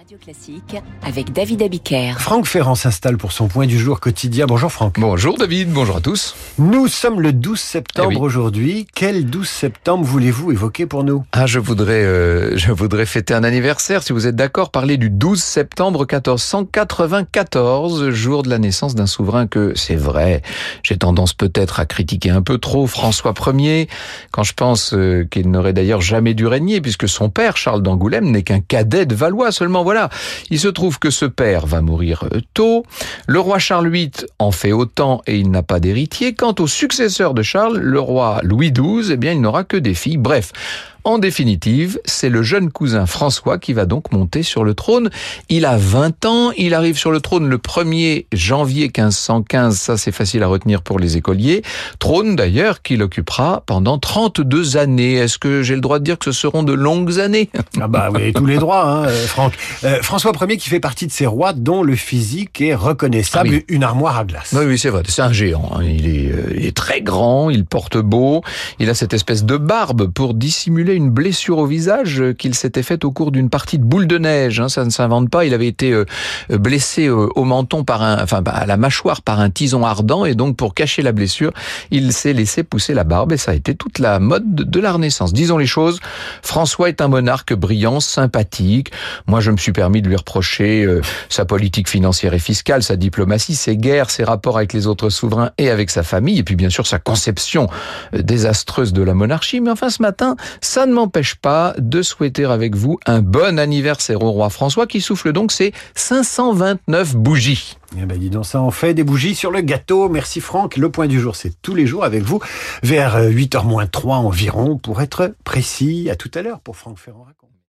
Radio Classique avec David Abiker. Franck Ferrand s'installe pour son point du jour quotidien. Bonjour Franck. Bonjour David, bonjour à tous. Nous sommes le 12 septembre Eh oui. aujourd'hui. Quel 12 septembre voulez-vous évoquer pour nous? Ah, je voudrais, euh, je voudrais fêter un anniversaire, si vous êtes d'accord, parler du 12 septembre 1494, jour de la naissance d'un souverain que, c'est vrai, j'ai tendance peut-être à critiquer un peu trop, François Ier, quand je pense euh, qu'il n'aurait d'ailleurs jamais dû régner, puisque son père, Charles d'Angoulême, n'est qu'un cadet de Valois seulement. Voilà, il se trouve que ce père va mourir euh, tôt, le roi Charles VIII en fait autant et il n'a pas d'héritier. Quant au successeur de Charles, le roi Louis XII, eh bien, il n'aura que des filles. Bref. En définitive, c'est le jeune cousin François qui va donc monter sur le trône. Il a 20 ans, il arrive sur le trône le 1er janvier 1515, ça c'est facile à retenir pour les écoliers. Trône d'ailleurs qu'il occupera pendant 32 années. Est-ce que j'ai le droit de dire que ce seront de longues années? Ah bah avez tous les droits, hein, euh, Franck. Euh, François Ier qui fait partie de ces rois dont le physique est reconnaissable, Ah oui. une armoire à glace. Oui, oui, c'est vrai. C'est un géant. hein. Il, est, euh, il est très grand, il porte beau. Il a cette espèce de barbe pour dissimuler une blessure au visage euh, qu'il s'était faite au cours d'une partie de boule de neige. hein. Ça ne s'invente pas. Il avait été euh, euh, blessé au menton par un, enfin à la mâchoire par un tison ardent et donc pour cacher la blessure, il s'est laissé pousser la barbe et ça a été toute la mode de, la Renaissance. Disons les choses. François est un monarque brillant, sympathique. Moi, je me suis permis de lui reprocher sa politique financière et fiscale, sa diplomatie, ses guerres, ses rapports avec les autres souverains et avec sa famille, et puis bien sûr sa conception désastreuse de la monarchie. Mais enfin, ce matin, ça ne m'empêche pas de souhaiter avec vous un bon anniversaire au roi François qui souffle donc ses 529 bougies. Eh ben dis donc ça en fait des bougies sur le gâteau. Merci Franck. Le point du jour c'est tous les jours avec vous vers 8h moins 3 environ pour être précis. À tout à l'heure pour Franck Ferrand.